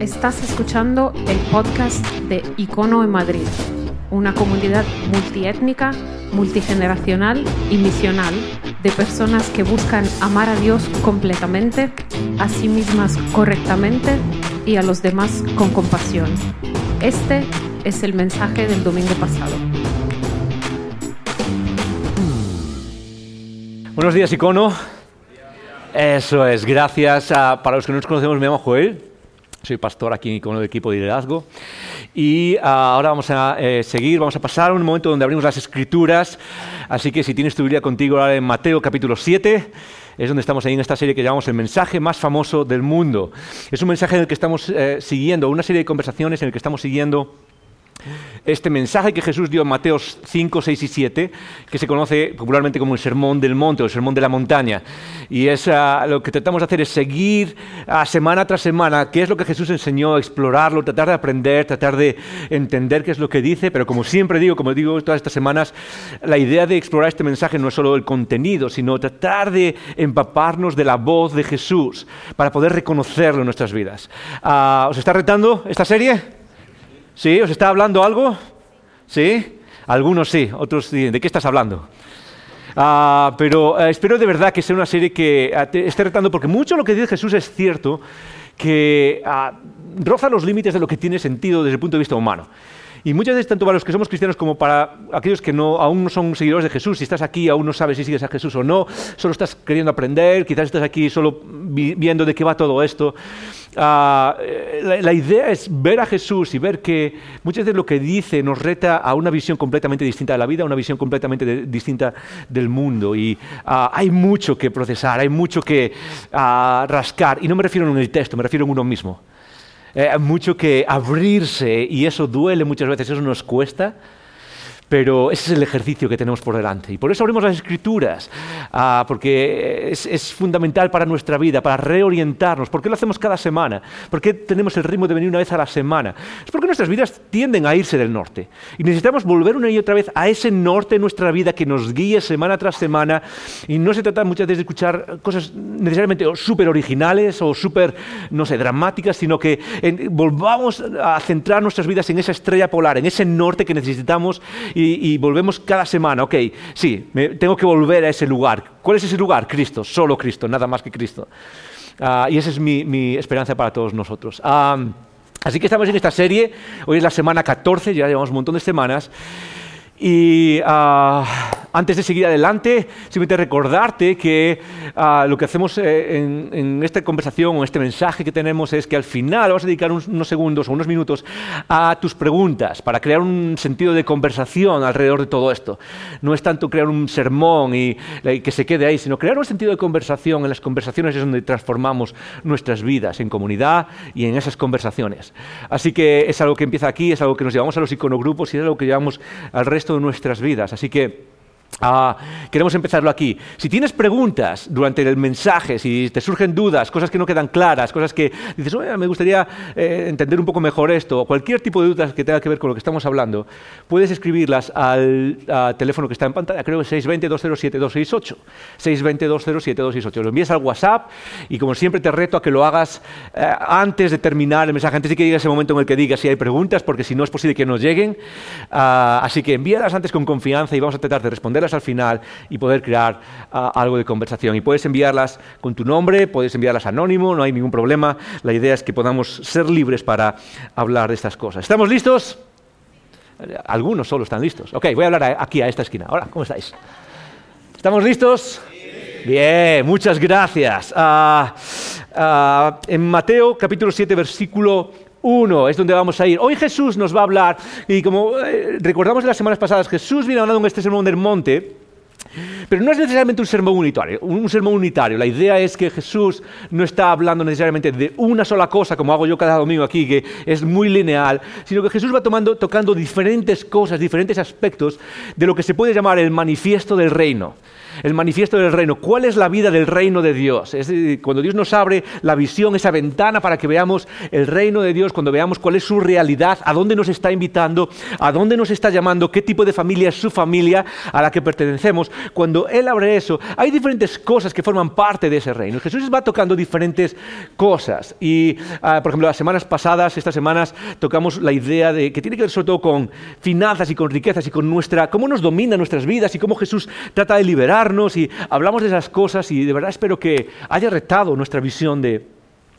Estás escuchando el podcast de Icono en Madrid, una comunidad multiétnica, multigeneracional y misional de personas que buscan amar a Dios completamente, a sí mismas correctamente y a los demás con compasión. Este es el mensaje del domingo pasado. Buenos días, Icono. Eso es, gracias. a- para los que no nos conocemos, me llamo Joel. Soy pastor aquí con el equipo de liderazgo. Y ah, ahora vamos a eh, seguir, vamos a pasar a un momento donde abrimos las escrituras. Así que si tienes tu Biblia contigo ahora en Mateo capítulo 7, es donde estamos ahí en esta serie que llamamos el mensaje más famoso del mundo. Es un mensaje en el que estamos eh, siguiendo, una serie de conversaciones en el que estamos siguiendo este mensaje que Jesús dio en Mateo 5, 6 y 7, que se conoce popularmente como el Sermón del Monte o el Sermón de la Montaña. Y es, ah, lo que tratamos de hacer es seguir ah, semana tras semana qué es lo que Jesús enseñó, explorarlo, tratar de aprender, tratar de entender qué es lo que dice. Pero como siempre digo, como digo todas estas semanas, la idea de explorar este mensaje no es solo el contenido, sino tratar de empaparnos de la voz de Jesús para poder reconocerlo en nuestras vidas. Ah, ¿Os está retando esta serie? ¿Sí? ¿Os está hablando algo? ¿Sí? Algunos sí, otros sí. ¿De qué estás hablando? Ah, pero eh, espero de verdad que sea una serie que ah, esté retando, porque mucho de lo que dice Jesús es cierto, que ah, roza los límites de lo que tiene sentido desde el punto de vista humano. Y muchas veces, tanto para los que somos cristianos como para aquellos que no, aún no son seguidores de Jesús, si estás aquí aún no sabes si sigues a Jesús o no, solo estás queriendo aprender, quizás estás aquí solo vi- viendo de qué va todo esto. Eh, la, la idea es ver a Jesús y ver que muchas veces lo que dice nos reta a una visión completamente distinta de la vida, a una visión completamente de- distinta del mundo. Y ah, hay mucho que procesar, hay mucho que ah, rascar. Y no me refiero en el texto, me refiero en uno mismo. Eh, mucho que abrirse y eso duele muchas veces, eso nos cuesta. Pero ese es el ejercicio que tenemos por delante. Y por eso abrimos las escrituras, ah, porque es, es fundamental para nuestra vida, para reorientarnos. ¿Por qué lo hacemos cada semana? ¿Por qué tenemos el ritmo de venir una vez a la semana? Es porque nuestras vidas tienden a irse del norte. Y necesitamos volver una y otra vez a ese norte en nuestra vida que nos guíe semana tras semana. Y no se trata muchas veces de escuchar cosas necesariamente súper originales o súper, no sé, dramáticas, sino que en- volvamos a centrar nuestras vidas en esa estrella polar, en ese norte que necesitamos y, volvemos cada semana. Ok, sí, tengo que volver a ese lugar. ¿Cuál es ese lugar? Cristo, solo Cristo, nada más que Cristo. Ah, y esa es mi, mi esperanza para todos nosotros. Ah, así que estamos en esta serie, hoy es la semana 14, ya llevamos un montón de semanas. Y ah, antes de seguir adelante, simplemente recordarte que ah, lo que hacemos eh, en, en esta conversación o este mensaje que tenemos es que al final vamos a dedicar unos, unos segundos o unos minutos a tus preguntas para crear un sentido de conversación alrededor de todo esto. No es tanto crear un sermón y, y que se quede ahí, sino crear un sentido de conversación. En las conversaciones es donde transformamos nuestras vidas en comunidad y en esas conversaciones. Así que es algo que empieza aquí, es algo que nos llevamos a los iconogrupos y es algo que llevamos al resto de nuestras vidas. Así que ah, queremos empezarlo aquí. Si tienes preguntas durante el mensaje, si te surgen dudas, cosas que no quedan claras, cosas que dices, "Oye, me gustaría eh, entender un poco mejor esto, o cualquier tipo de dudas que tenga que ver con lo que estamos hablando, puedes escribirlas al ah, teléfono que está en pantalla, creo que es 620-207-268. 620-207-268. Lo envías al WhatsApp y como siempre te reto a que lo hagas eh, antes de terminar el mensaje, antes de que llegue ese momento en el que digas si hay preguntas, porque si no es posible que nos lleguen. Ah, así que envíalas antes con confianza y vamos a tratar de responderlas al final y poder crear ah, algo de conversación. Y puedes enviarlas con tu nombre, puedes enviarlas anónimo, no hay ningún problema. La idea es que podamos ser libres para hablar de estas cosas. ¿Estamos listos? Algunos solo están listos. Ok, voy a hablar a- aquí a esta esquina. Hola, ¿cómo estáis? ¿Estamos listos? Bien, muchas gracias. Ah, ah, en Mateo capítulo 7, versículo 1 es donde vamos a ir. Hoy Jesús nos va a hablar, y como eh, recordamos en las semanas pasadas, Jesús viene hablando en este sermón del monte. Pero no es necesariamente un sermón unitario, un sermón unitario. La idea es que Jesús no está hablando necesariamente de una sola cosa, como hago yo cada domingo aquí, que es muy lineal, sino que Jesús va tomando, tocando diferentes cosas, diferentes aspectos de lo que se puede llamar el manifiesto del reino. El manifiesto del reino. ¿Cuál es la vida del reino de Dios? Es cuando Dios nos abre la visión, esa ventana para que veamos el reino de Dios, cuando veamos cuál es su realidad, a dónde nos está invitando, a dónde nos está llamando, qué tipo de familia es su familia a la que pertenecemos. Cuando Él abre eso, hay diferentes cosas que forman parte de ese reino. Jesús va tocando diferentes cosas. Y, ah, por ejemplo, las semanas pasadas, estas semanas, tocamos la idea de que tiene que ver sobre todo con finanzas y con riquezas y con nuestra, cómo nos domina nuestras vidas y cómo Jesús trata de y hablamos de esas cosas y de verdad espero que haya retado nuestra visión de,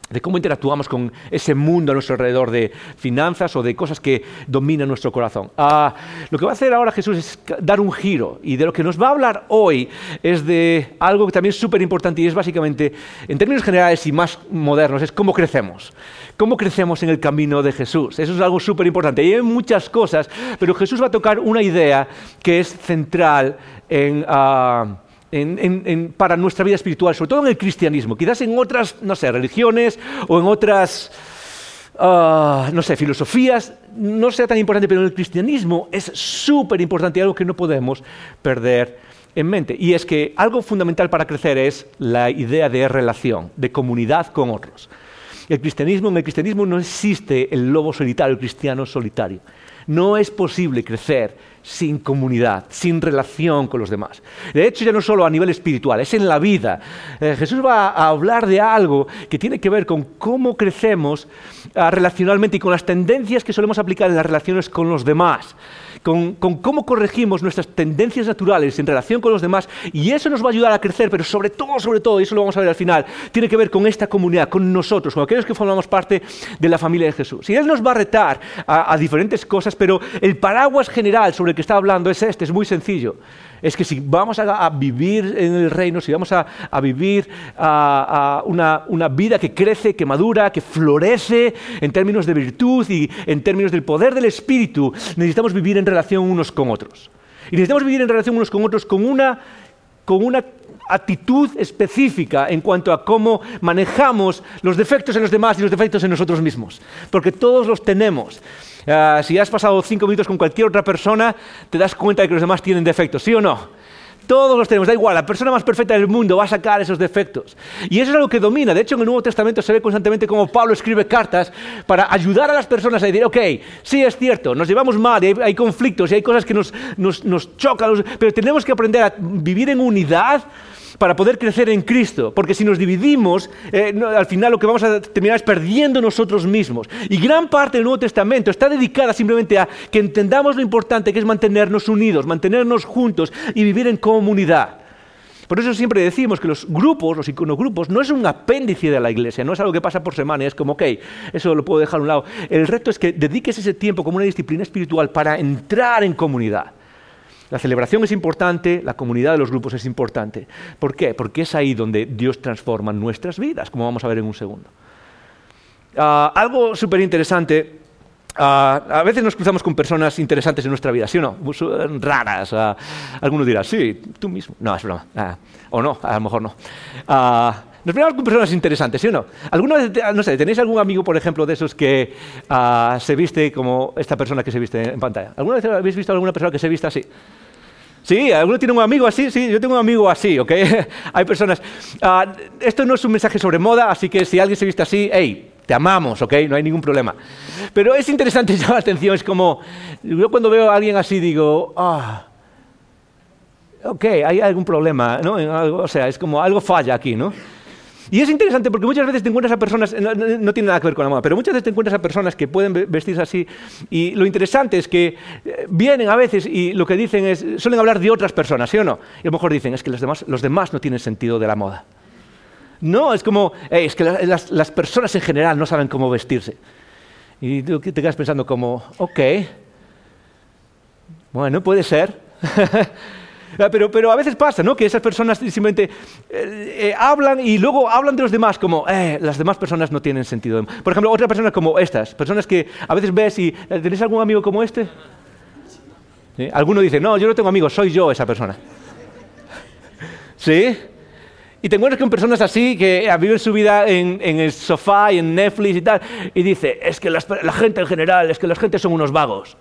de cómo interactuamos con ese mundo a nuestro alrededor de finanzas o de cosas que dominan nuestro corazón. Ah, lo que va a hacer ahora Jesús es dar un giro y de lo que nos va a hablar hoy es de algo que también es súper importante y es básicamente, en términos generales y más modernos, es cómo crecemos. ¿Cómo crecemos en el camino de Jesús? Eso es algo súper importante. Y hay muchas cosas, pero Jesús va a tocar una idea que es central en... Ah, para nuestra vida espiritual, sobre todo en el cristianismo, quizás en otras, no sé, religiones o en otras, ah, no sé, filosofías, no sea tan importante, pero en el cristianismo es súper importante, algo que no podemos perder en mente. Y es que algo fundamental para crecer es la idea de relación, de comunidad con otros. El cristianismo, en el cristianismo no existe el lobo solitario, el cristiano solitario. No es posible crecer sin comunidad, sin relación con los demás. De hecho, ya no solo a nivel espiritual, es en la vida. Eh, Jesús va a hablar de algo que tiene que ver con cómo crecemos ah, relacionalmente y con las tendencias que solemos aplicar en las relaciones con los demás con, cómo corregimos nuestras tendencias naturales en relación con los demás y eso nos va a ayudar a crecer, pero sobre todo, sobre todo, y eso lo vamos a ver al final, tiene que ver con esta comunidad, con nosotros, con aquellos que formamos parte de la familia de Jesús. Y Él nos va a retar a diferentes cosas, pero el paraguas general sobre el que está hablando es este, es muy sencillo es que si vamos a, vivir en el reino, si vamos a, vivir una, vida que crece, que madura, que florece en términos de virtud y en términos del poder del Espíritu, necesitamos vivir en relación unos con otros. Y necesitamos vivir en relación unos con otros con una, con una actitud específica en cuanto a cómo manejamos los defectos en los demás y los defectos en nosotros mismos. Porque todos los tenemos. Ah, si has pasado cinco minutos con cualquier otra persona, te das cuenta de que los demás tienen defectos, ¿sí o no? Todos los tenemos, da igual, la persona más perfecta del mundo va a sacar esos defectos. Y eso es algo que domina. De hecho, en el Nuevo Testamento se ve constantemente cómo Pablo escribe cartas para ayudar a las personas a decir, ok, sí es cierto, nos llevamos mal, hay, conflictos y hay cosas que nos chocan, pero tenemos que aprender a vivir en unidad para poder crecer en Cristo, porque si nos dividimos, eh, al final lo que vamos a terminar es perdiendo nosotros mismos. Y gran parte del Nuevo Testamento está dedicada simplemente a que entendamos lo importante que es mantenernos unidos, mantenernos juntos y vivir en comunidad. Por eso siempre decimos que los grupos, los iconogrupos, no es un apéndice de la iglesia, no es algo que pasa por semana, es como, ok, eso lo puedo dejar a un lado. El reto es que dediques ese tiempo como una disciplina espiritual para entrar en comunidad. La celebración es importante, la comunidad de los grupos es importante. ¿Por qué? Porque es ahí donde Dios transforma nuestras vidas, como vamos a ver en un segundo. Ah, algo súper interesante ah, a veces nos cruzamos con personas interesantes en nuestra vida, ¿sí o no? Raras. Uh, algunos dirán, sí, tú mismo. No, es broma. o no, a lo mejor no. Nos vemos con personas interesantes, ¿sí o no? ¿Alguna no sé, tenéis algún amigo, por ejemplo, de esos que se viste como esta persona que se viste en pantalla? ¿Alguna vez habéis visto a alguna persona que se viste así? Sí, ¿alguno tiene un amigo así? Sí, yo tengo un amigo así, ¿ok? Hay personas... Ah, esto no es un mensaje sobre moda, así que si alguien se viste así, hey, te amamos, ¿ok? No hay ningún problema. Pero es interesante llamar la atención, es como... Yo cuando veo a alguien así digo, ah... ok, hay algún problema, ¿no? O sea, es como algo falla aquí, ¿no? Y es interesante porque muchas veces te encuentras a personas, no, tiene nada que ver con la moda, pero muchas veces te encuentras a personas que pueden vestirse así. Y lo interesante es que eh, vienen a veces y lo que dicen es, suelen hablar de otras personas, ¿sí o no? Y a lo mejor dicen, es que los demás, los demás no tienen sentido de la moda. No, es como, es que las, las, personas en general no saben cómo vestirse. Y tú te quedas pensando como, ok, bueno, puede ser. Ah, pero, pero a veces pasa, ¿no? Que esas personas simplemente eh, eh, hablan y luego hablan de los demás como, eh, las demás personas no tienen sentido. Por ejemplo, otras personas como estas, personas que a veces ves y, eh, ¿tenéis algún amigo como este? Alguno dice, no, yo no tengo amigos, soy yo esa persona. ¿Sí? Y te encuentras con personas así que viven su vida en, el sofá y en Netflix y tal, y dice, es que la gente en general, es que la gente son unos vagos.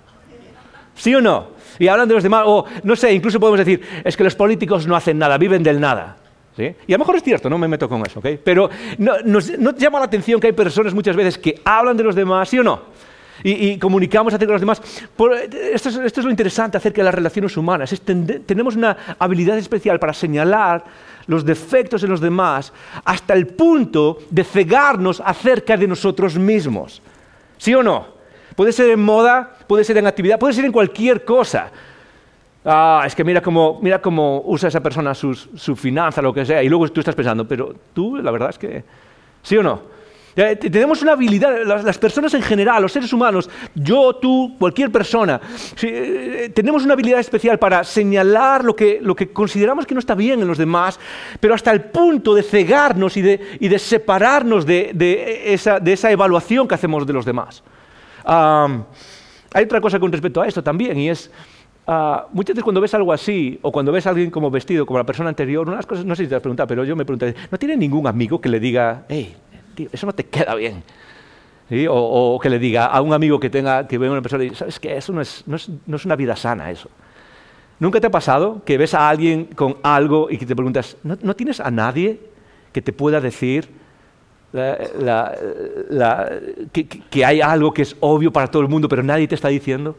¿Sí o no? Y hablan de los demás, o no sé, incluso podemos decir, es que los políticos no hacen nada, viven del nada. ¿Sí? Y a lo mejor es cierto, no me meto con eso, ¿ok? Pero no, llama la atención que hay personas muchas veces que hablan de los demás, ¿sí o no? Y, comunicamos acerca de los demás. esto, es, lo interesante acerca de las relaciones humanas. tenemos una habilidad especial para señalar los defectos de los demás hasta el punto de cegarnos acerca de nosotros mismos. ¿Sí o no? Puede ser en moda, puede ser en actividad, puede ser en cualquier cosa. Ah, es que mira cómo, mira cómo usa esa persona su finanza, lo que sea, y luego tú estás pensando, pero tú, la verdad es que, ¿sí o no? Tenemos una habilidad, las, personas en general, los seres humanos, yo, tú, cualquier persona, eh, tenemos una habilidad especial para señalar lo que, lo que consideramos que no está bien en los demás, pero hasta el punto de cegarnos y de, y de separarnos de, de, esa, de, esa, evaluación que hacemos de los demás. Hay otra cosa con respecto a esto también, y es... Uh, muchas veces cuando ves algo así, o cuando ves a alguien como vestido, como la persona anterior, una de las cosas, no sé si te has preguntado, pero yo me pregunto, ¿no tiene ningún amigo que le diga, hey, eso no te queda bien. O, que le diga a un amigo que tenga que ve una persona y sabes que eso no es, no, es, no es, una vida sana eso. ¿Nunca te ha pasado que ves a alguien con algo y que te preguntas, ¿no, no tienes a nadie que te pueda decir que, que hay algo que es obvio para todo el mundo, pero nadie te está diciendo?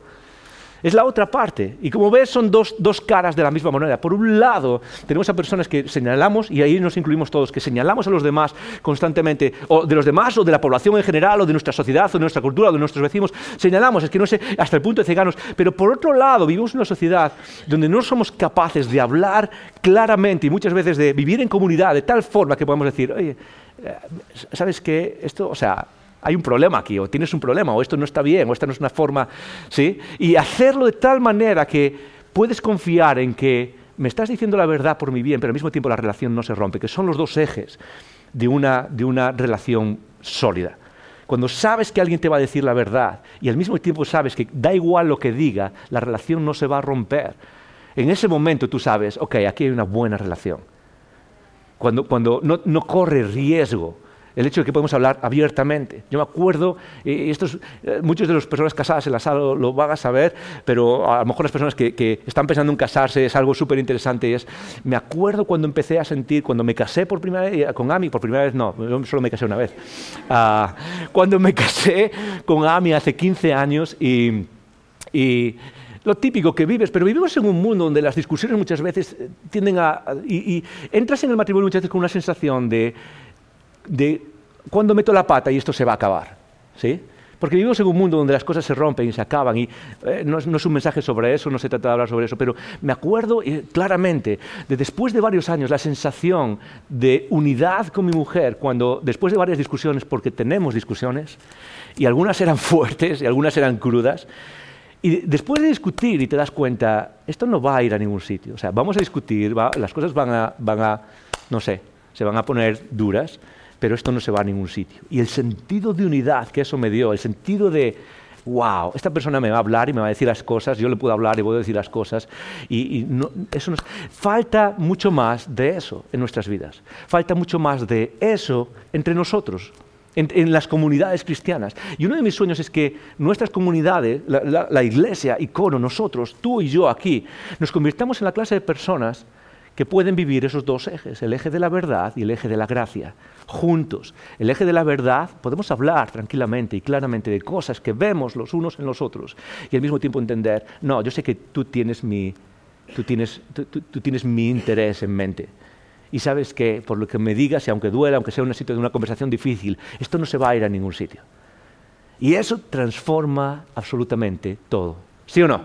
Es la otra parte. Y como ves, son dos, caras de la misma moneda. Por un lado, tenemos a personas que señalamos, y ahí nos incluimos todos, que señalamos a los demás constantemente, o de los demás, o de la población en general, o de nuestra sociedad, o de nuestra cultura, o de nuestros vecinos. Señalamos, es que no sé, hasta el punto de cegarnos. Pero por otro lado, vivimos en una sociedad donde no somos capaces de hablar claramente y muchas veces de vivir en comunidad de tal forma que podemos decir, oye, ¿sabes qué? Esto, o sea, hay un problema aquí, o tienes un problema, o esto no está bien, o esta no es una forma, ¿sí? Y hacerlo de tal manera que puedes confiar en que me estás diciendo la verdad por mi bien, pero al mismo tiempo la relación no se rompe, que son los dos ejes de una, de una relación sólida. Cuando sabes que alguien te va a decir la verdad y al mismo tiempo sabes que da igual lo que diga, la relación no se va a romper. En ese momento tú sabes, ok, aquí hay una buena relación. Cuando, cuando no, no corre riesgo el hecho de que podemos hablar abiertamente. Yo me acuerdo, y estos, eh, muchos de las personas casadas en la sala lo, van a saber, pero a lo mejor las personas que, están pensando en casarse es algo súper interesante. Es, me acuerdo cuando empecé a sentir, cuando me casé por primera vez, con Ami, por primera vez no, yo solo me casé una vez. Ah, cuando me casé con Ami hace 15 años y, lo típico que vives, pero vivimos en un mundo donde las discusiones muchas veces tienden a... y, entras en el matrimonio muchas veces con una sensación de de cuándo meto la pata y esto se va a acabar. ¿sí? Porque vivimos en un mundo donde las cosas se rompen y se acaban, y eh, no, es, un mensaje sobre eso, no se trata de hablar sobre eso, pero me acuerdo eh, claramente de después de varios años la sensación de unidad con mi mujer, cuando después de varias discusiones, porque tenemos discusiones, y algunas eran fuertes y algunas eran crudas, y después de discutir y te das cuenta, esto no va a ir a ningún sitio, o sea, vamos a discutir, las cosas van a, van a, no sé, se van a poner duras, pero esto no se va a ningún sitio. Y el sentido de unidad que eso me dio, el sentido de, wow, esta persona me va a hablar y me va a decir las cosas, yo le puedo hablar y puedo decir las cosas, y, eso nos, falta mucho más de eso en nuestras vidas, falta mucho más de eso entre nosotros. En, las comunidades cristianas. Y uno de mis sueños es que nuestras comunidades, la, la iglesia, icono, nosotros, tú y yo aquí, nos convirtamos en la clase de personas que pueden vivir esos dos ejes, el eje de la verdad y el eje de la gracia, juntos. El eje de la verdad, podemos hablar tranquilamente y claramente de cosas que vemos los unos en los otros y al mismo tiempo entender, no, yo sé que tú tienes mi, tú tienes, tú, tienes mi interés en mente. Y sabes que por lo que me digas, y aunque duela, aunque sea una, de una conversación difícil, esto no se va a ir a ningún sitio. Y eso transforma absolutamente todo. ¿Sí o no?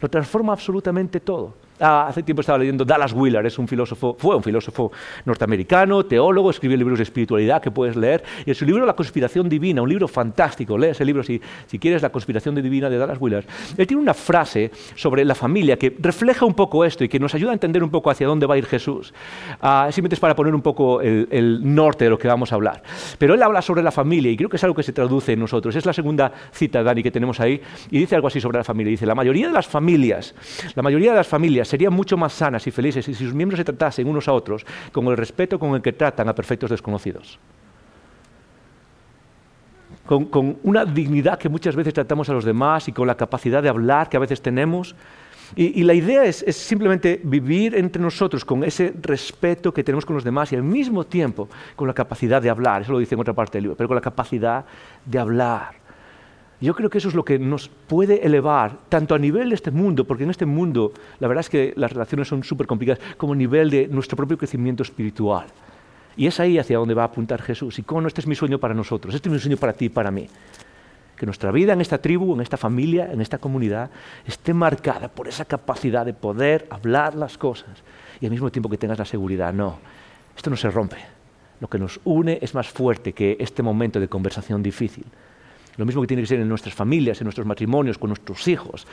Lo transforma absolutamente todo. Ah, hace tiempo estaba leyendo Dallas Willard, es un filósofo, fue un filósofo norteamericano, teólogo, escribió libros de espiritualidad que puedes leer. Y en su libro La conspiración divina, un libro fantástico, lee ese libro si, quieres, La conspiración divina de Dallas Willard. Él tiene una frase sobre la familia que refleja un poco esto y que nos ayuda a entender un poco hacia dónde va a ir Jesús. Ah, simplemente es para poner un poco el, el norte de lo que vamos a hablar. Pero él habla sobre la familia y creo que es algo que se traduce en nosotros. Es la segunda cita, Dani, que tenemos ahí y dice algo así sobre la familia. Dice, la mayoría de las familias, la mayoría de las familias serían mucho más sanas y felices si sus miembros se tratasen unos a otros con el respeto con el que tratan a perfectos desconocidos. Con, una dignidad que muchas veces tratamos a los demás y con la capacidad de hablar que a veces tenemos. Y, la idea es, simplemente vivir entre nosotros con ese respeto que tenemos con los demás y al mismo tiempo con la capacidad de hablar. Eso lo dice en otra parte del libro, pero con la capacidad de hablar. Yo creo que eso es lo que nos puede elevar, tanto a nivel de este mundo, porque en este mundo la verdad es que las relaciones son súper complicadas, como a nivel de nuestro propio crecimiento espiritual. Y es ahí hacia donde va a apuntar Jesús. Y con este es mi sueño para nosotros, este es mi sueño para ti y para mí que nuestra vida en esta tribu, en esta familia, en esta comunidad, esté marcada por esa capacidad de poder hablar las cosas y al mismo tiempo que tengas la seguridad. No, esto no se rompe. Lo que nos une es más fuerte que este momento de conversación difícil. Lo mismo que tiene que ser en nuestras familias, en nuestros matrimonios, con nuestros hijos.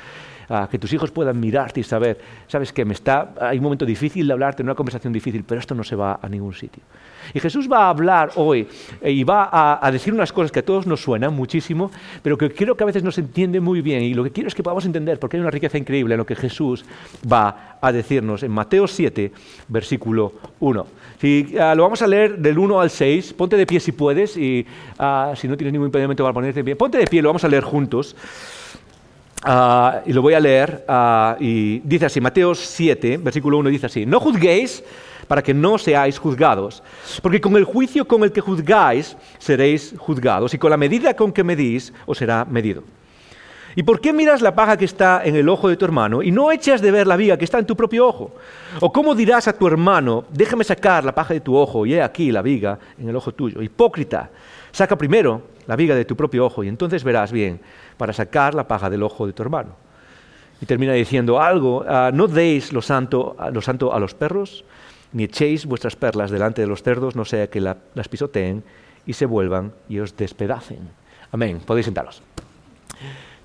que tus hijos puedan mirarte y saber, sabes que me está, hay un momento difícil de hablarte, una conversación difícil, pero esto no se va a ningún sitio. Y Jesús va a hablar hoy eh, y va a, decir unas cosas que a todos nos suenan muchísimo, pero que creo que a veces no se entiende muy bien. Y lo que quiero es que podamos entender, porque hay una riqueza increíble en lo que Jesús va a decirnos en Mateo 7, versículo 1. Si, ah, lo vamos a leer del 1 al 6, ponte de pie si puedes, y ah, si no tienes ningún impedimento para ponerte de pie, ponte de pie, lo vamos a leer juntos. Ah, y lo voy a leer, y dice así, Mateo 7, versículo 1 dice así, no juzguéis para que no seáis juzgados. Porque con el juicio con el que juzgáis seréis juzgados, y con la medida con que medís os será medido. ¿Y por qué miras la paja que está en el ojo de tu hermano y no echas de ver la viga que está en tu propio ojo? ¿O cómo dirás a tu hermano, déjame sacar la paja de tu ojo y he aquí la viga en el ojo tuyo? Hipócrita, saca primero la viga de tu propio ojo y entonces verás bien para sacar la paja del ojo de tu hermano. Y termina diciendo algo, ah, no deis lo santo, lo santo a los perros, ni echéis vuestras perlas delante de los cerdos, no sea que las pisoteen y se vuelvan y os despedacen. Amén. Podéis sentaros.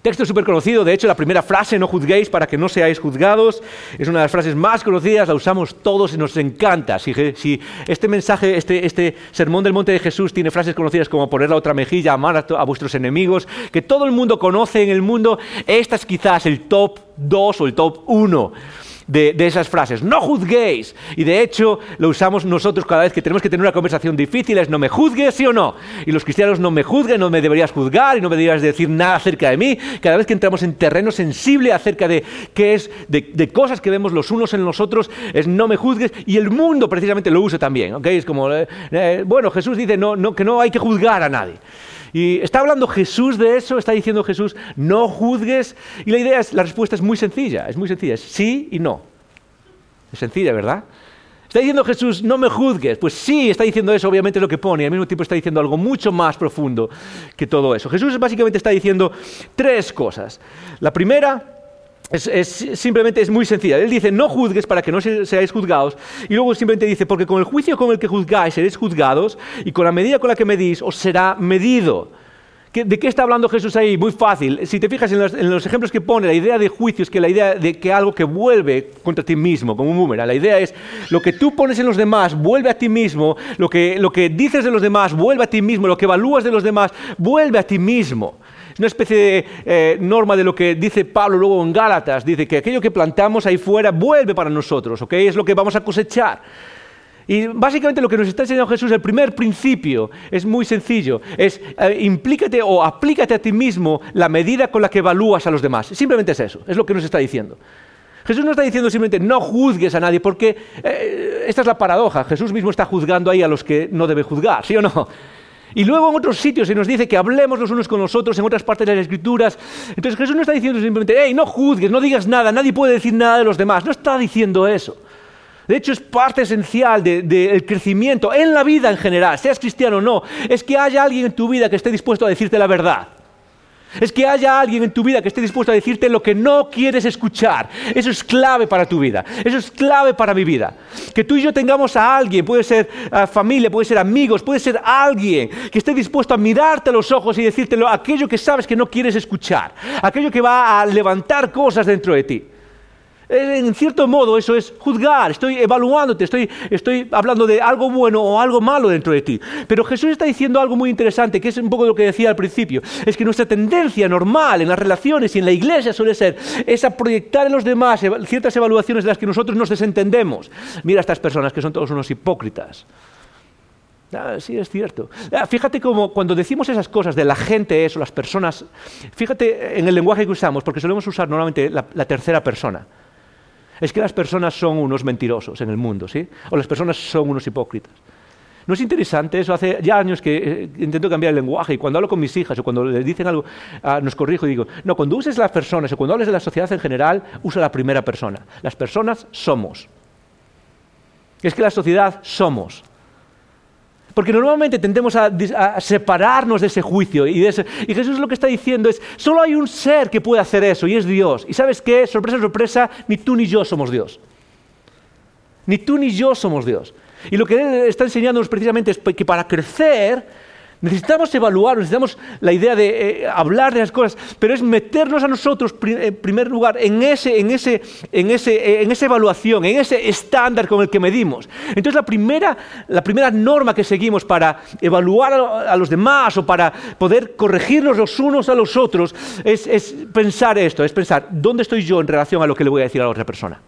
Texto súper conocido, de hecho la primera frase, no juzguéis para que no seáis juzgados, es una de las frases más conocidas, la usamos todos y nos encanta. Si, este mensaje, este, este, sermón del monte de Jesús tiene frases conocidas como poner la otra mejilla, amar a, a vuestros enemigos, que todo el mundo conoce en el mundo, esta es quizás el top 2 o el top 1 de, esas frases. No juzguéis. Y de hecho lo usamos nosotros cada vez que tenemos que tener una conversación difícil, es no me juzgues, sí o no. Y los cristianos no me juzguen, no me deberías juzgar y no me deberías decir nada acerca de mí. Cada vez que entramos en terreno sensible acerca de qué es, de, cosas que vemos los unos en los otros, es no me juzgues. Y el mundo precisamente lo usa también. Es como, eh, eh, bueno, Jesús dice no, que no hay que juzgar a nadie. Y está hablando Jesús de eso, está diciendo Jesús, no juzgues. Y la idea es, la respuesta es muy sencilla, es muy sencilla, es sí y no. Es sencilla, ¿verdad? ¿Está diciendo Jesús, no me juzgues? Pues sí, está diciendo eso, obviamente es lo que pone, y al mismo tiempo está diciendo algo mucho más profundo que todo eso. Jesús básicamente está diciendo tres cosas. La primera es, simplemente es muy sencilla. Él dice, no juzgues para que no seáis juzgados. Y luego simplemente dice, porque con el juicio con el que juzgáis seréis juzgados, y con la medida con la que medís os será medido. ¿De qué está hablando Jesús ahí? Muy fácil. Si te fijas en los, ejemplos que pone, la idea de juicio es que la idea de que algo que vuelve contra ti mismo, como un boomerang. La idea es lo que tú pones en los demás vuelve a ti mismo, lo que, lo que dices de los demás vuelve a ti mismo, lo que evalúas de los demás vuelve a ti mismo. Es una especie de eh, norma de lo que dice Pablo luego en Gálatas. Dice que aquello que plantamos ahí fuera vuelve para nosotros, ¿ok? Es lo que vamos a cosechar. Y básicamente lo que nos está enseñando Jesús, el primer principio, es muy sencillo. Es eh, implícate o aplícate a ti mismo la medida con la que evalúas a los demás. Simplemente es eso, es lo que nos está diciendo. Jesús no está diciendo simplemente no juzgues a nadie, porque eh, esta es la paradoja. Jesús mismo está juzgando ahí a los que no debe juzgar, ¿sí o no? Y luego en otros sitios se nos dice que hablemos los unos con los otros, en otras partes de las Escrituras. Entonces Jesús no está diciendo simplemente, hey, no juzgues, no digas nada, nadie puede decir nada de los demás. No está diciendo eso. De hecho, es parte esencial del crecimiento en la vida en general, seas cristiano o no, es que haya alguien en tu vida que esté dispuesto a decirte la verdad. Es que haya alguien en tu vida que esté dispuesto a decirte lo que no quieres escuchar. Eso es clave para tu vida. Eso es clave para mi vida. Que tú y yo tengamos a alguien, puede ser familia, puede ser amigos, puede ser alguien que esté dispuesto a mirarte a los ojos y decirte aquello que sabes que no quieres escuchar. Aquello que va a levantar cosas dentro de ti. Eh, en cierto modo eso es juzgar, estoy evaluándote, estoy, estoy hablando de algo bueno o algo malo dentro de ti. Pero Jesús está diciendo algo muy interesante, que es un poco lo que decía al principio, es que nuestra tendencia normal en las relaciones y en la iglesia suele ser esa proyectar en los demás ciertas evaluaciones de las que nosotros nos desentendemos. Mira a estas personas que son todos unos hipócritas. Ah, sí, es cierto. Ah, fíjate cómo cuando decimos esas cosas de la gente es o las personas, fíjate en el lenguaje que usamos, porque solemos usar normalmente la tercera persona. Es que las personas son unos mentirosos en el mundo, ¿sí? O las personas son unos hipócritas. ¿No es interesante eso? Hace ya años que eh, intento cambiar el lenguaje y cuando hablo con mis hijas o cuando les dicen algo, ah, nos corrijo y digo, no, cuando uses las personas o cuando hables de la sociedad en general, usa la primera persona. Las personas somos. Es que la sociedad somos. Porque normalmente tendemos a, separarnos de ese juicio y, Jesús lo que está diciendo es, solo hay un ser que puede hacer eso y es Dios. Y sabes qué, sorpresa, sorpresa, ni tú ni yo somos Dios. Ni tú ni yo somos Dios. Y lo que está enseñándonos precisamente es que para crecer Necesitamos evaluar, necesitamos la idea de eh, hablar de las cosas, pero es meternos a nosotros en primer lugar en, ese, en, ese, en, ese, eh, en esa evaluación, en ese estándar con el que medimos. Entonces la primera, la primera norma que seguimos para evaluar a, los demás o para poder corregirnos los unos a los otros es, es pensar esto, es pensar, ¿dónde estoy yo en relación a lo que le voy a decir a la otra persona?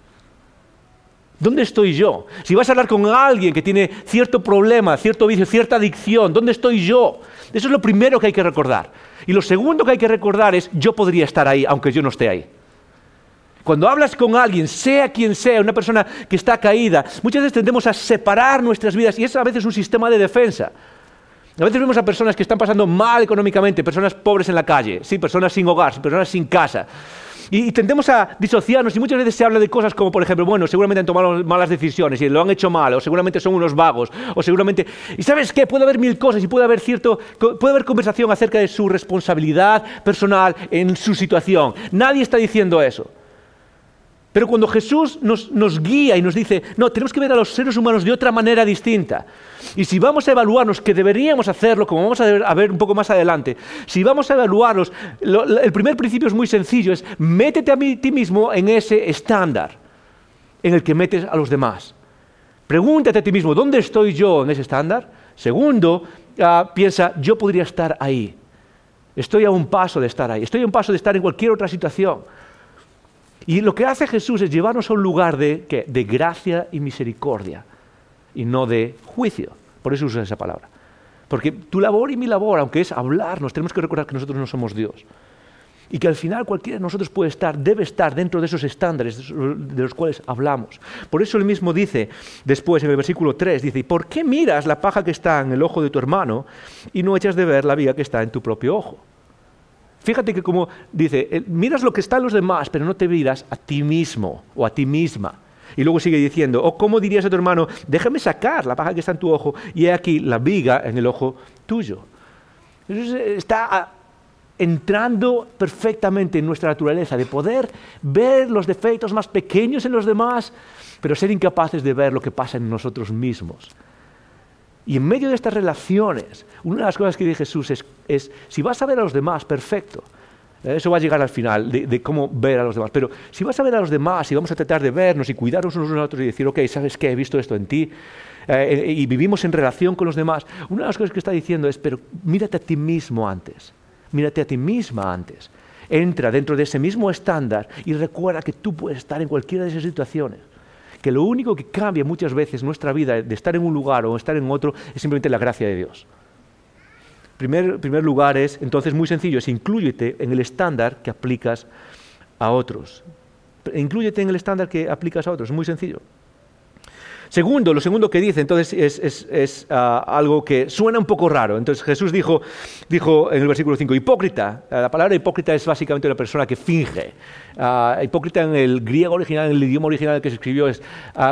¿Dónde estoy yo? Si vas a hablar con alguien que tiene cierto problema, cierto vicio, cierta adicción, ¿dónde estoy yo? Eso es lo primero que hay que recordar. Y lo segundo que hay que recordar es, yo podría estar ahí, aunque yo no esté ahí. Cuando hablas con alguien, sea quien sea, una persona que está caída, muchas veces tendemos a separar nuestras vidas y es a veces un sistema de defensa. A veces vemos a personas que están pasando mal económicamente, personas pobres en la calle, sí, personas sin hogar, personas sin casa. Y, tendemos a disociarnos y muchas veces se habla de cosas como, por ejemplo, bueno, seguramente han tomado malas decisiones y lo han hecho mal, o seguramente son unos vagos, o seguramente... Y sabes qué, puede haber mil cosas y puede haber cierto, puede haber conversación acerca de su responsabilidad personal en su situación. Nadie está diciendo eso. Pero cuando Jesús nos, guía y nos dice, no, tenemos que ver a los seres humanos de otra manera distinta. Y si vamos a evaluarnos, que deberíamos hacerlo, como vamos a ver, un poco más adelante, si vamos a evaluarlos, el primer principio es muy sencillo, es métete a ti mismo en ese estándar en el que metes a los demás. Pregúntate a ti mismo, ¿dónde estoy yo en ese estándar? Segundo, ah, piensa, yo podría estar ahí. Estoy a un paso de estar ahí. Estoy a un paso de estar en cualquier otra situación. Y lo que hace Jesús es llevarnos a un lugar de, de gracia y misericordia y no de juicio. Por eso usa esa palabra. Porque tu labor y mi labor, aunque es hablarnos, tenemos que recordar que nosotros no somos Dios. Y que al final cualquiera de nosotros puede estar, debe estar dentro de esos estándares de los cuales hablamos. Por eso él mismo dice, después en el versículo 3, dice, ¿y por qué miras la paja que está en el ojo de tu hermano y no echas de ver la viga que está en tu propio ojo? Fíjate que como dice, eh, miras lo que está en los demás, pero no te miras a ti mismo o a ti misma. Y luego sigue diciendo, o cómo dirías a tu hermano, déjame sacar la paja que está en tu ojo y he aquí la viga en el ojo tuyo. está ah, entrando perfectamente en nuestra naturaleza de poder ver los defectos más pequeños en los demás, pero ser incapaces de ver lo que pasa en nosotros mismos. Y en medio de estas relaciones, una de las cosas que dice Jesús es, si vas a ver a los demás, perfecto. Eh, eso va a llegar al final, de, cómo ver a los demás. Pero si vas a ver a los demás y vamos a tratar de vernos y cuidarnos unos a otros y decir, ok, ¿sabes qué? He visto esto en ti. Eh, eh, y vivimos en relación con los demás. Una de las cosas que está diciendo es, pero mírate a ti mismo antes. Mírate a ti misma antes. Entra dentro de ese mismo estándar y recuerda que tú puedes estar en cualquiera de esas situaciones que lo único que cambia muchas veces nuestra vida de estar en un lugar o estar en otro es simplemente la gracia de Dios. Primer, primer lugar es, entonces, muy sencillo, es incluyete en el estándar que aplicas a otros. Incluyete en el estándar que aplicas a otros, es muy sencillo. Segundo, lo segundo que dice, entonces, es, ah, algo que suena un poco raro. Entonces Jesús dijo, dijo en el versículo 5, hipócrita. La palabra hipócrita es básicamente una persona que finge. Uh, hipócrita en el griego original, en el idioma original que se escribió, es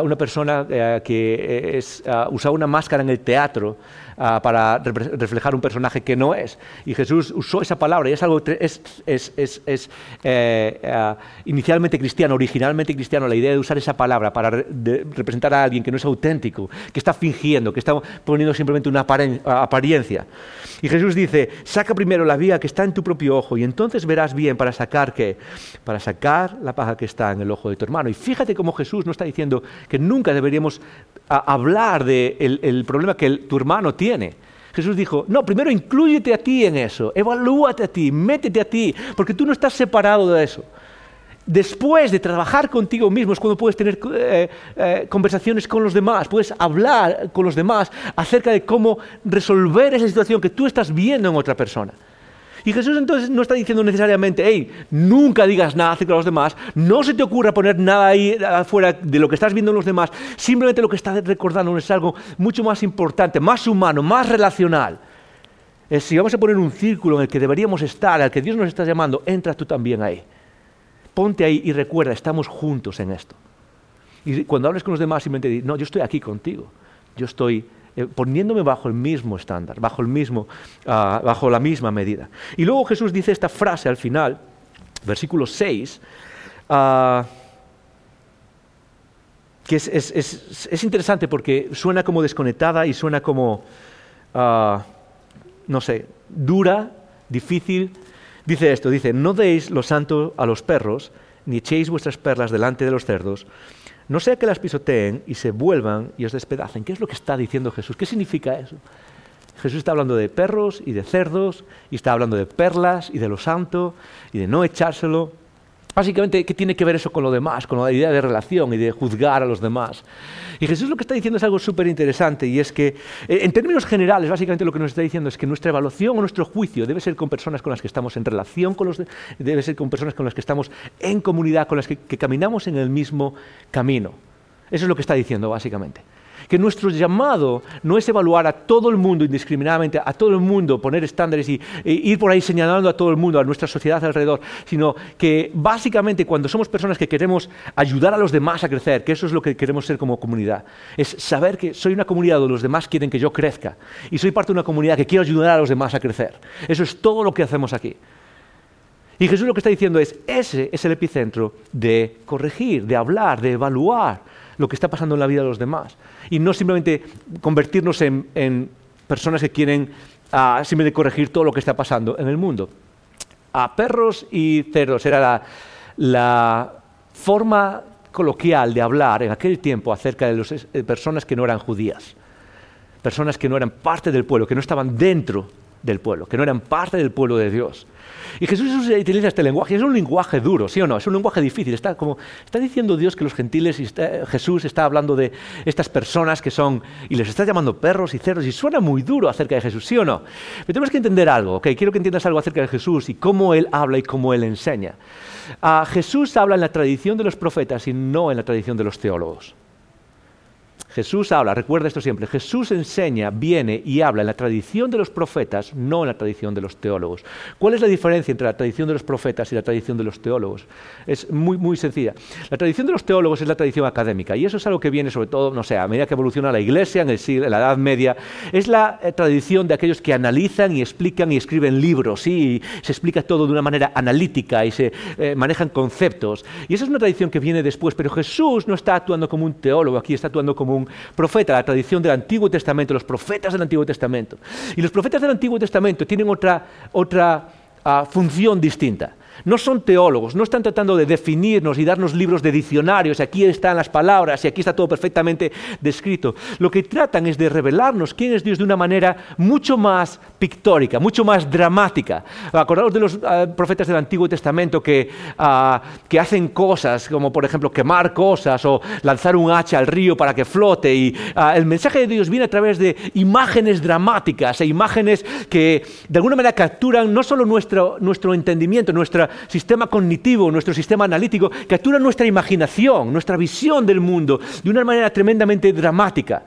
una persona uh, que es, usaba una máscara en el teatro para reflejar un personaje que no es. Y Jesús usó esa palabra y es algo es, es, es eh, inicialmente cristiano, originalmente cristiano, la idea de usar esa palabra para representar a alguien que no es auténtico, que está fingiendo, que está poniendo simplemente una apariencia. Y Jesús dice, saca primero la viga que está en tu propio ojo y entonces verás bien para sacar qué, para sacar la paja que está en el ojo de tu hermano. Y fíjate cómo Jesús no está diciendo que nunca deberíamos hablar del el problema que tu hermano tiene. Jesús dijo, no, primero inclúyete a ti en eso, evalúate a ti, métete a ti, porque tú no estás separado de eso. Después de trabajar contigo mismo es cuando puedes tener eh, eh, conversaciones con los demás, puedes hablar con los demás acerca de cómo resolver esa situación que tú estás viendo en otra persona. Y Jesús entonces no está diciendo necesariamente, hey, nunca digas nada acerca los demás, no se te ocurra poner nada ahí afuera de lo que estás viendo en los demás, simplemente lo que está recordando es algo mucho más importante, más humano, más relacional. Si vamos a poner un círculo en el que deberíamos estar, al que Dios nos está llamando, entra tú también ahí. Ponte ahí y recuerda, estamos juntos en esto. Y cuando hables con los demás, simplemente di, no, yo estoy aquí contigo. Yo estoy eh, poniéndome bajo el mismo estándar, bajo, el mismo, uh, bajo la misma medida. Y luego Jesús dice esta frase al final, versículo 6, uh, ah, que es, es, es, es, interesante porque suena como desconectada y suena como, uh, no sé, dura, difícil. Dice esto, dice, no deis lo santo a los perros, ni echéis vuestras perlas delante de los cerdos, no sea que las pisoteen y se vuelvan y os despedacen. ¿Qué es lo que está diciendo Jesús? ¿Qué significa eso? Jesús está hablando de perros y de cerdos, y está hablando de perlas y de lo santo, y de no echárselo. Básicamente, ¿qué tiene que ver eso con lo demás, con la idea de relación y de juzgar a los demás? Y Jesús lo que está diciendo es algo súper interesante y es que, eh, en términos generales, básicamente lo que nos está diciendo es que nuestra evaluación o nuestro juicio debe ser con personas con las que estamos en relación, con los debe ser con personas con las que estamos en comunidad, con las que caminamos en el mismo camino. Eso es lo que está diciendo, básicamente que nuestro llamado no es evaluar a todo el mundo indiscriminadamente, a todo el mundo, poner estándares y, e ir por ahí señalando a todo el mundo, a nuestra sociedad alrededor, sino que básicamente cuando somos personas que queremos ayudar a los demás a crecer, que eso es lo que queremos ser como comunidad, es saber que soy una comunidad donde los demás quieren que yo crezca y soy parte de una comunidad que quiero ayudar a los demás a crecer. Eso es todo lo que hacemos aquí. Y Jesús lo que está diciendo es, ese es el epicentro de corregir, de hablar, de evaluar lo que está pasando en la vida de los demás y no simplemente convertirnos en, personas que quieren uh, simplemente corregir todo lo que está pasando en el mundo. A perros y cerdos era la, forma coloquial de hablar en aquel tiempo acerca de las eh, personas que no eran judías, personas que no eran parte del pueblo, que no estaban dentro del pueblo, que no eran parte del pueblo de Dios. Y Jesús utiliza este lenguaje, es un lenguaje duro, ¿sí o no? Es un lenguaje difícil. Está, como, está diciendo Dios que los gentiles, y Jesús está hablando de estas personas que son, y les está llamando perros y cerdos, y suena muy duro acerca de Jesús, ¿sí o no? Pero tenemos que entender algo, ¿ok? Quiero que entiendas algo acerca de Jesús y cómo Él habla y cómo Él enseña. Uh, Jesús habla en la tradición de los profetas y no en la tradición de los teólogos. Jesús habla, recuerda esto siempre, Jesús enseña, viene y habla en la tradición de los profetas, no en la tradición de los teólogos. ¿Cuál es la diferencia entre la tradición de los profetas y la tradición de los teólogos? Es muy, muy sencilla. La tradición de los teólogos es la tradición académica y eso es algo que viene sobre todo, no sé, a medida que evoluciona la iglesia en, el, en la Edad Media, es la eh, tradición de aquellos que analizan y explican y escriben libros, y se explica todo de una manera analítica y se eh, manejan conceptos. Y esa es una tradición que viene después, pero Jesús no está actuando como un teólogo, aquí está actuando como un profeta, la tradición del Antiguo Testamento, los profetas del Antiguo Testamento. Y los profetas del Antiguo Testamento tienen otra, otra ah, función distinta no son teólogos, no están tratando de definirnos y darnos libros de diccionarios, aquí están las palabras y aquí está todo perfectamente descrito. Lo que tratan es de revelarnos quién es Dios de una manera mucho más pictórica, mucho más dramática. Acordaos de los ah, profetas del Antiguo Testamento que, ah, que, hacen cosas, como por ejemplo quemar cosas o lanzar un hacha al río para que flote. Y ah, el mensaje de Dios viene a través de imágenes dramáticas e imágenes que de alguna manera capturan no solo nuestro, nuestro entendimiento, nuestra sistema cognitivo, nuestro sistema analítico, captura nuestra imaginación, nuestra visión del mundo de una manera tremendamente dramática.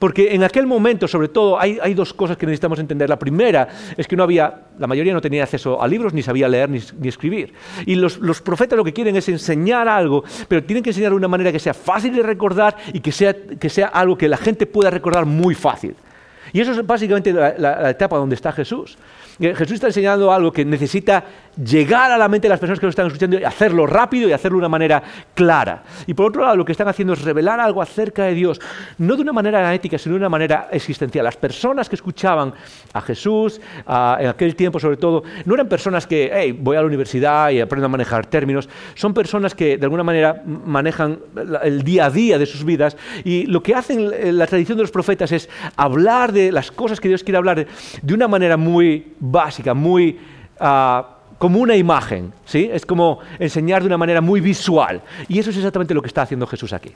Porque en aquel momento, sobre todo, hay, dos cosas que necesitamos entender. La primera es que no había, la mayoría no tenía acceso a libros, ni sabía leer ni, escribir. Y los, profetas lo que quieren es enseñar algo, pero tienen que enseñar de una manera que sea fácil de recordar y que sea, que sea algo que la gente pueda recordar muy fácil. Y eso es básicamente la etapa donde está Jesús. Jesús está enseñando algo que necesita llegar a la mente de las personas que lo están escuchando y hacerlo rápido y hacerlo de una manera clara. Y por otro lado, lo que están haciendo es revelar algo acerca de Dios, no de una manera ética, sino de una manera existencial. Las personas que escuchaban a Jesús en aquel tiempo, sobre todo, no eran personas que, hey, voy a la universidad y aprendo a manejar términos, son personas que de alguna manera manejan el día a día de sus vidas y lo que hacen la tradición de los profetas es hablar de las cosas que Dios quiere hablar de una manera muy básica, muy... Ah, como una imagen, ¿sí? Es como enseñar de una manera muy visual. Y eso es exactamente lo que está haciendo Jesús aquí.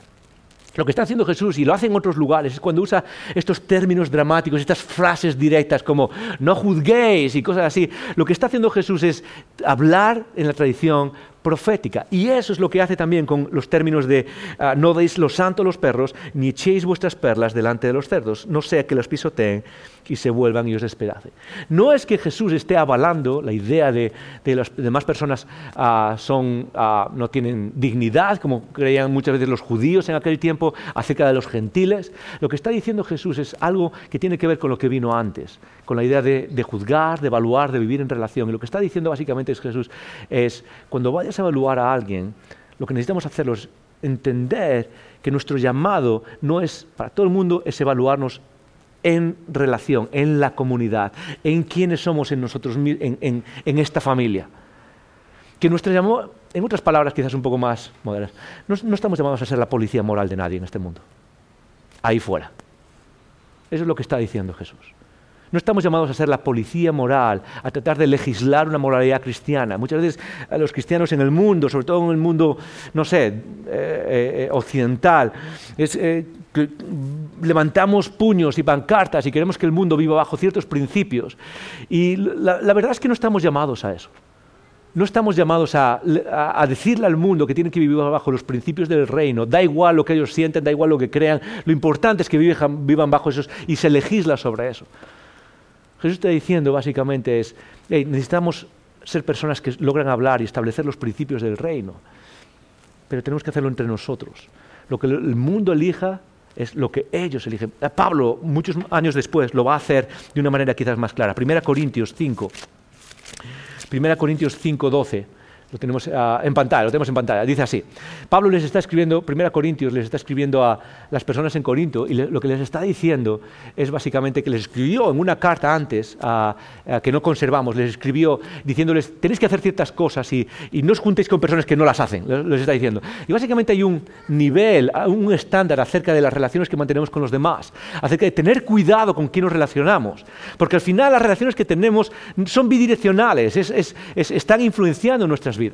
Lo que está haciendo Jesús, y lo hace en otros lugares, es cuando usa estos términos dramáticos, estas frases directas como no juzguéis y cosas así. Lo que está haciendo Jesús es hablar en la tradición profética. Y eso es lo que hace también con los términos de ah, no deis lo santo a los perros, ni echéis vuestras perlas delante de los cerdos, no sea que las pisoteen y se vuelvan y os despedacen. No es que Jesús esté avalando la idea de, que las demás personas ah, son, ah, no tienen dignidad, como creían muchas veces los judíos en aquel tiempo, acerca de los gentiles. Lo que está diciendo Jesús es algo que tiene que ver con lo que vino antes, con la idea de, de juzgar, de evaluar, de vivir en relación. Y lo que está diciendo básicamente es Jesús es, cuando vayas a evaluar a alguien, lo que necesitamos hacerlo es entender que nuestro llamado no es para todo el mundo, es evaluarnos en relación, en la comunidad, en quiénes somos en nosotros, en, esta familia. Que nuestro llamado, en otras palabras quizás un poco más modernas, no, no estamos llamados a ser la policía moral de nadie en este mundo. Ahí fuera. Eso es lo que está diciendo Jesús. No estamos llamados a ser la policía moral, a tratar de legislar una moralidad cristiana. Muchas veces los cristianos en el mundo, sobre todo en el mundo, no sé, eh, eh, occidental, eh, levantamos puños y pancartas y queremos que el mundo viva bajo ciertos principios. Y la, verdad es que no estamos llamados a eso. No estamos llamados a, decirle al mundo que tienen que vivir bajo los principios del reino. Da igual lo que ellos sienten, da igual lo que crean. Lo importante es que vivan bajo esos y se legisla sobre eso. Jesús está diciendo básicamente es, necesitamos ser personas que logran hablar y establecer los principios del reino, pero tenemos que hacerlo entre nosotros. Lo que el mundo elija es lo que ellos eligen. Eh, Pablo, muchos años después, lo va a hacer de una manera quizás más clara. Primera Corintios 5. Primera Corintios 5, 12 lo tenemos ah, en pantalla, lo tenemos en pantalla. Dice así: Pablo les está escribiendo, 1 Corintios les está escribiendo a las personas en Corinto y lo que les está diciendo es básicamente que les escribió en una carta antes que no conservamos, les escribió diciéndoles tenéis que hacer ciertas cosas y, no os juntéis con personas que no las hacen, les está diciendo. Y básicamente hay un nivel, un estándar acerca de las relaciones que mantenemos con los demás, acerca de tener cuidado con quién nos relacionamos, porque al final las relaciones que tenemos son bidireccionales, están influenciando nuestras vidas.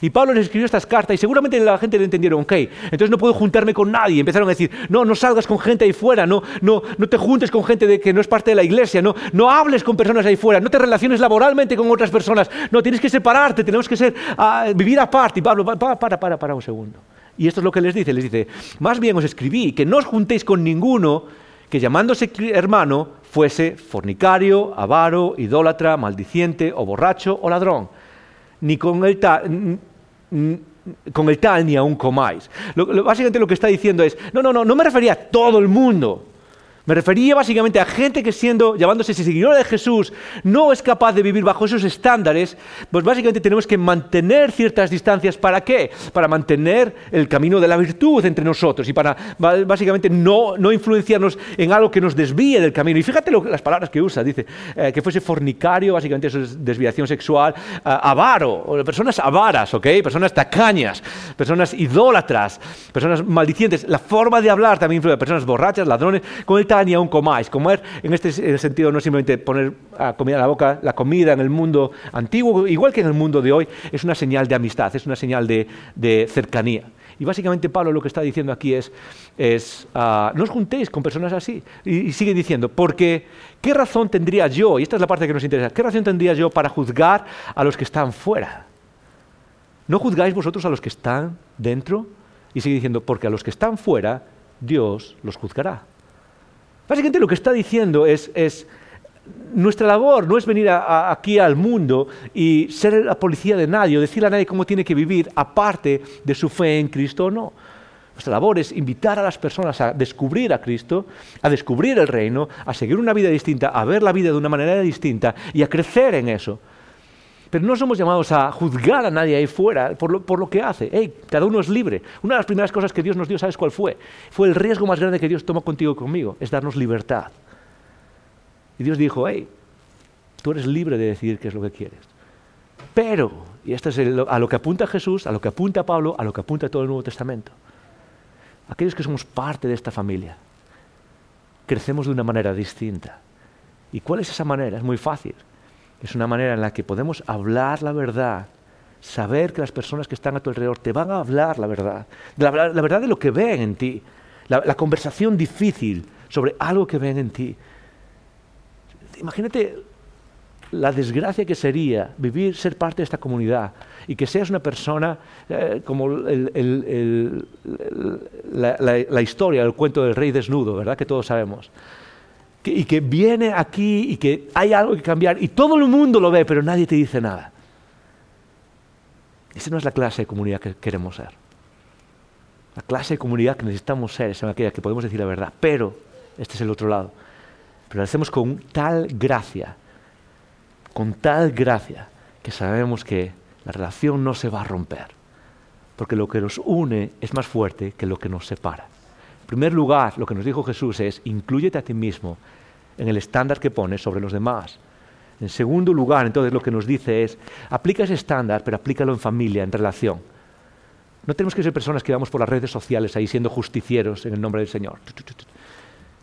Y Pablo les escribió estas cartas y seguramente la gente le entendieron, ok, entonces no puedo juntarme con nadie. Empezaron a decir, no, no salgas con gente ahí fuera, no, no, no te juntes con gente de que no es parte de la iglesia, no, no hables con personas ahí fuera, no te relaciones laboralmente con otras personas, no, tienes que separarte, tenemos que ser, uh, vivir aparte. Y Pablo, para, para, para, para un segundo. Y esto es lo que les dice, les dice, más bien os escribí que no os juntéis con ninguno que llamándose hermano fuese fornicario, avaro, idólatra, maldiciente o borracho o ladrón ni con el tal, con el tal ni aún comáis. básicamente lo que está diciendo es, no, no, no, no me refería a todo el mundo. Me refería básicamente a gente que siendo, llamándose seguidora de Jesús, no es capaz de vivir bajo esos estándares, pues básicamente tenemos que mantener ciertas distancias. ¿Para qué? Para mantener el camino de la virtud entre nosotros y para básicamente no, no influenciarnos en algo que nos desvíe del camino. Y fíjate las palabras que usa, dice, eh, que fuese fornicario, básicamente eso es desviación sexual, eh, avaro, personas avaras, ¿ok? Personas tacañas, personas idólatras, personas maldicientes. La forma de hablar también influye, personas borrachas, ladrones, con el ni aún comáis. Comer en este sentido no simplemente poner comida en la boca, la comida en el mundo antiguo, igual que en el mundo de hoy, es una señal de amistad, es una señal de, cercanía. Y básicamente Pablo lo que está diciendo aquí es, es ah, no os juntéis con personas así. Y, sigue diciendo, porque ¿qué razón tendría yo, y esta es la parte que nos interesa, qué razón tendría yo para juzgar a los que están fuera? ¿No juzgáis vosotros a los que están dentro? Y sigue diciendo, porque a los que están fuera, Dios los juzgará. Básicamente lo que está diciendo es, nuestra labor no es venir aquí al mundo y ser la policía de nadie o decirle a nadie cómo tiene que vivir aparte de su fe en Cristo o no. Nuestra labor es invitar a las personas a descubrir a Cristo, a descubrir el reino, a seguir una vida distinta, a ver la vida de una manera distinta y a crecer en eso. Pero no somos llamados a juzgar a nadie ahí fuera por lo, que hace. Hey, cada uno es libre. Una de las primeras cosas que Dios nos dio, ¿sabes cuál fue? Fue el riesgo más grande que Dios tomó contigo y conmigo, es darnos libertad. Y Dios dijo, hey, tú eres libre de decidir qué es lo que quieres. Pero, y esto es a lo que apunta Jesús, a lo que apunta Pablo, a lo que apunta todo el Nuevo Testamento, aquellos que somos parte de esta familia, crecemos de una manera distinta. ¿Y cuál es esa manera? Es muy fácil es una manera en la que podemos hablar la verdad, saber que las personas que están a tu alrededor te van a hablar la verdad, la, verdad de lo que ven en ti, la, conversación difícil sobre algo que ven en ti. Imagínate la desgracia que sería vivir, ser parte de esta comunidad y que seas una persona eh, como la, historia, el cuento del rey desnudo, ¿verdad? Que todos sabemos. Y que viene aquí y que hay algo que cambiar y todo el mundo lo ve, pero nadie te dice nada. Esa no es la clase de comunidad que queremos ser. La clase de comunidad que necesitamos ser es aquella que podemos decir la verdad, pero este es el otro lado. Pero lo hacemos con tal gracia, con tal gracia, que sabemos que la relación no se va a romper, porque lo que nos une es más fuerte que lo que nos separa. Primer lugar, lo que nos dijo Jesús es, incluyete a ti mismo en el estándar que pones sobre los demás. En segundo lugar, entonces lo que nos dice es, aplica ese estándar, pero aplícalo en familia, en relación. No tenemos que ser personas que vamos por las redes sociales ahí siendo justicieros en el nombre del Señor.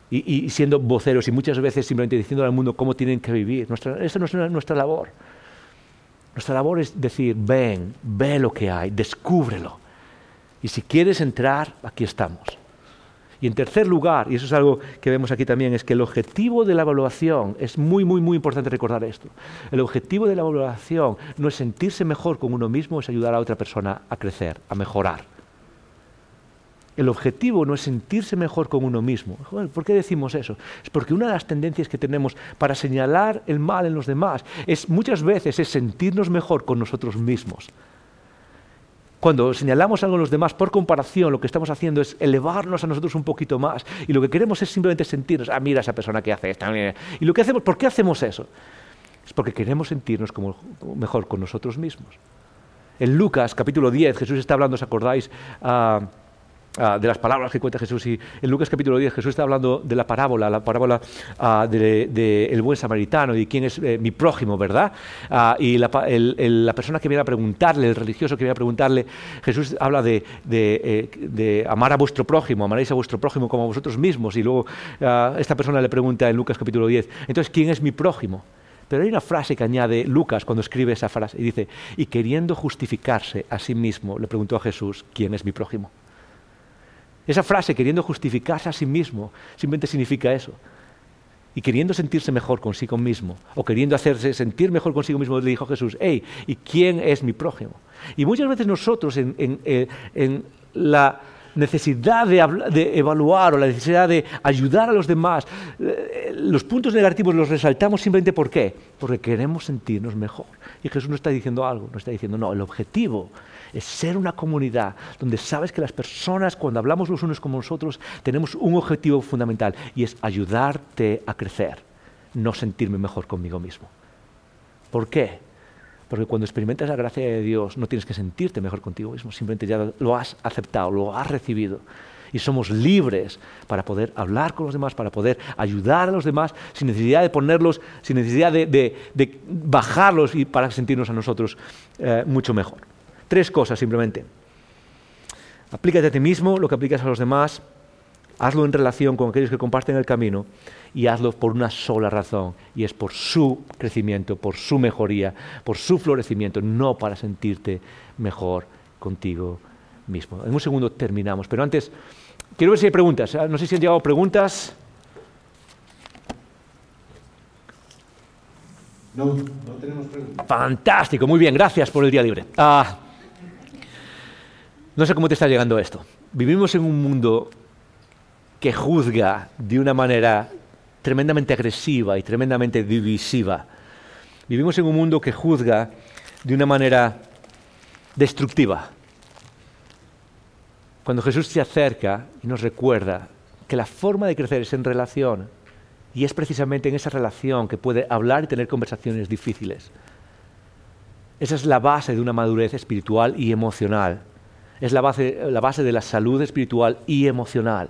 Y, siendo voceros y muchas veces simplemente diciendo al mundo cómo tienen que vivir. Nuestra, esa no es nuestra labor. Nuestra labor es decir, ven, ve lo que hay, descúbrelo. Y si quieres entrar, aquí estamos. Y en tercer lugar, y eso es algo que vemos aquí también, es que el objetivo de la evaluación, es muy, muy, muy importante recordar esto, el objetivo de la evaluación no es sentirse mejor con uno mismo, es ayudar a otra persona a crecer, a mejorar. El objetivo no es sentirse mejor con uno mismo. ¿Por qué decimos eso? Es porque una de las tendencias que tenemos para señalar el mal en los demás es muchas veces es sentirnos mejor con nosotros mismos. Cuando señalamos algo a los demás por comparación, lo que estamos haciendo es elevarnos a nosotros un poquito más. Y lo que queremos es simplemente sentirnos, ah, mira esa persona que hace esto. Y lo que hacemos, ¿por qué hacemos eso? Es porque queremos sentirnos como, mejor con nosotros mismos. En Lucas capítulo 10, Jesús está hablando, ¿os acordáis? Ah, Ah, de las palabras que cuenta Jesús. Y en Lucas capítulo 10 Jesús está hablando de la parábola, la parábola del de, buen samaritano y quién es eh, mi prójimo, ¿verdad? Ah, y la, la, persona que viene a preguntarle, el religioso que viene a preguntarle, Jesús habla de, de, eh, amar a vuestro prójimo, amaréis a vuestro prójimo como a vosotros mismos. Y luego esta persona le pregunta en Lucas capítulo 10, entonces, ¿quién es mi prójimo? Pero hay una frase que añade Lucas cuando escribe esa frase y dice, y queriendo justificarse a sí mismo, le preguntó a Jesús, ¿quién es mi prójimo? Esa frase, queriendo justificarse a sí mismo, simplemente significa eso. Y queriendo sentirse mejor consigo mismo, o queriendo hacerse sentir mejor consigo mismo, le dijo Jesús, hey, ¿y quién es mi prójimo? Y muchas veces nosotros en, eh, la necesidad de, evaluar o la necesidad de ayudar a los demás, eh, los puntos negativos los resaltamos simplemente ¿por qué? Porque queremos sentirnos mejor. Y Jesús no está diciendo algo, no está diciendo, no, el objetivo es ser una comunidad donde sabes que las personas, cuando hablamos los unos con nosotros, tenemos un objetivo fundamental y es ayudarte a crecer, no sentirme mejor conmigo mismo. ¿Por qué? Porque cuando experimentas la gracia de Dios no tienes que sentirte mejor contigo mismo, simplemente ya lo has aceptado, lo has recibido. Y somos libres para poder hablar con los demás, para poder ayudar a los demás, sin necesidad de ponerlos, sin necesidad de, bajarlos y para sentirnos a nosotros eh, mucho mejor. Tres cosas simplemente. Aplícate a ti mismo lo que aplicas a los demás, hazlo en relación con aquellos que comparten el camino y hazlo por una sola razón, y es por su crecimiento, por su mejoría, por su florecimiento, no para sentirte mejor contigo mismo. En un segundo terminamos, pero antes quiero ver si hay preguntas. Ah, no sé si han llegado preguntas. No, no tenemos preguntas. Fantástico, muy bien, gracias por el día libre. Ah, no sé cómo te está llegando esto. Vivimos en un mundo que juzga de una manera tremendamente agresiva y tremendamente divisiva. Vivimos en un mundo que juzga de una manera destructiva. Cuando Jesús se acerca y nos recuerda que la forma de crecer es en relación, y es precisamente en esa relación que puede hablar y tener conversaciones difíciles. Esa es la base de una madurez espiritual y emocional es la base, la base de la salud espiritual y emocional.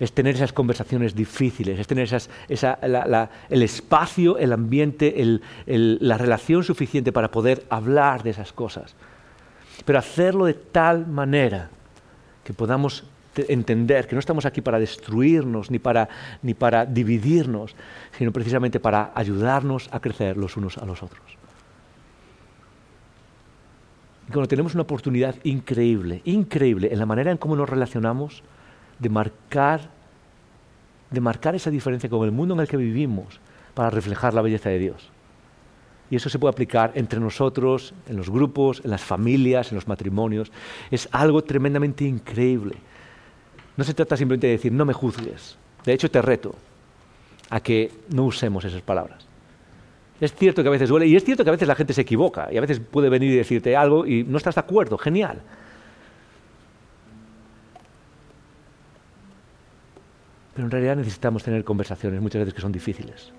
Es tener esas conversaciones difíciles, es tener el espacio, el ambiente, la relación suficiente para poder hablar de esas cosas. Pero hacerlo de tal manera que podamos entender que no estamos aquí para destruirnos ni para, ni para dividirnos, sino precisamente para ayudarnos a crecer los unos a los otros. Y cuando tenemos una oportunidad increíble, increíble en la manera en cómo nos relacionamos, de marcar, de marcar esa diferencia con el mundo en el que vivimos para reflejar la belleza de Dios. Y eso se puede aplicar entre nosotros, en los grupos, en las familias, en los matrimonios. Es algo tremendamente increíble. No se trata simplemente de decir, no me juzgues. De hecho, te reto a que no usemos esas palabras. Es cierto que a veces duele y es cierto que a veces la gente se equivoca y a veces puede venir y decirte algo y no estás de acuerdo. Genial. Pero en realidad necesitamos tener conversaciones muchas veces que son difíciles.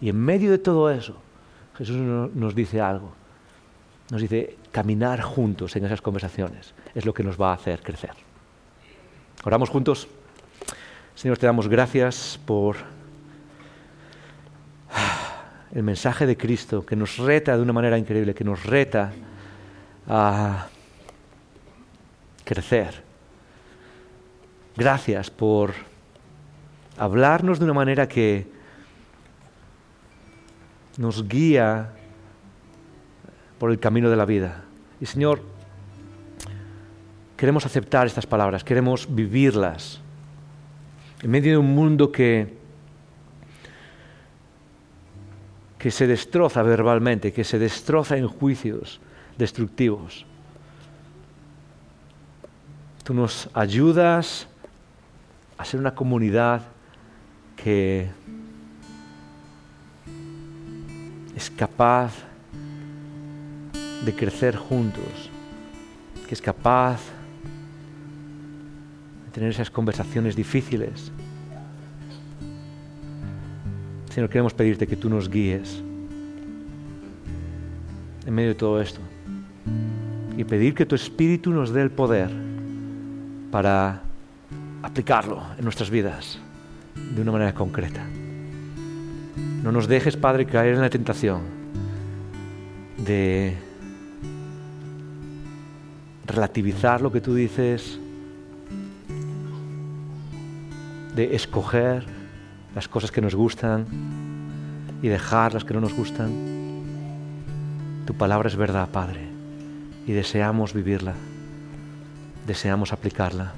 Y en medio de todo eso, Jesús nos dice algo. Nos dice, caminar juntos en esas conversaciones es lo que nos va a hacer crecer. Oramos juntos. Señor, te damos gracias por el mensaje de Cristo que nos reta de una manera increíble, que nos reta a crecer. Gracias por hablarnos de una manera que nos guía por el camino de la vida. Y Señor, queremos aceptar estas palabras, queremos vivirlas en medio de un mundo que, que se destroza verbalmente, que se destroza en juicios destructivos. Tú nos ayudas a ser una comunidad que es capaz de crecer juntos, que es capaz de tener esas conversaciones difíciles. Señor, queremos pedirte que tú nos guíes en medio de todo esto y pedir que tu Espíritu nos dé el poder para aplicarlo en nuestras vidas de una manera concreta. No nos dejes, Padre, caer en la tentación de relativizar lo que tú dices, de escoger las cosas que nos gustan y dejar las que no nos gustan. Tu palabra es verdad, Padre, y deseamos vivirla, deseamos aplicarla.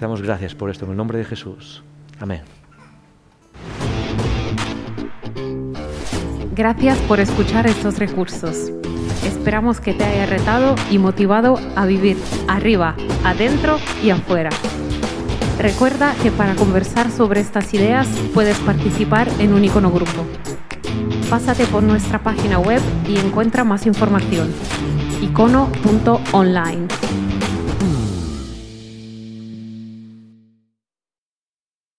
Damos gracias por esto en el nombre de Jesús. Amén. Gracias por escuchar estos recursos. Esperamos que te haya retado y motivado a vivir arriba, adentro y afuera. Recuerda que para conversar sobre estas ideas puedes participar en un icono grupo. Pásate por nuestra página web y encuentra más información. icono.online.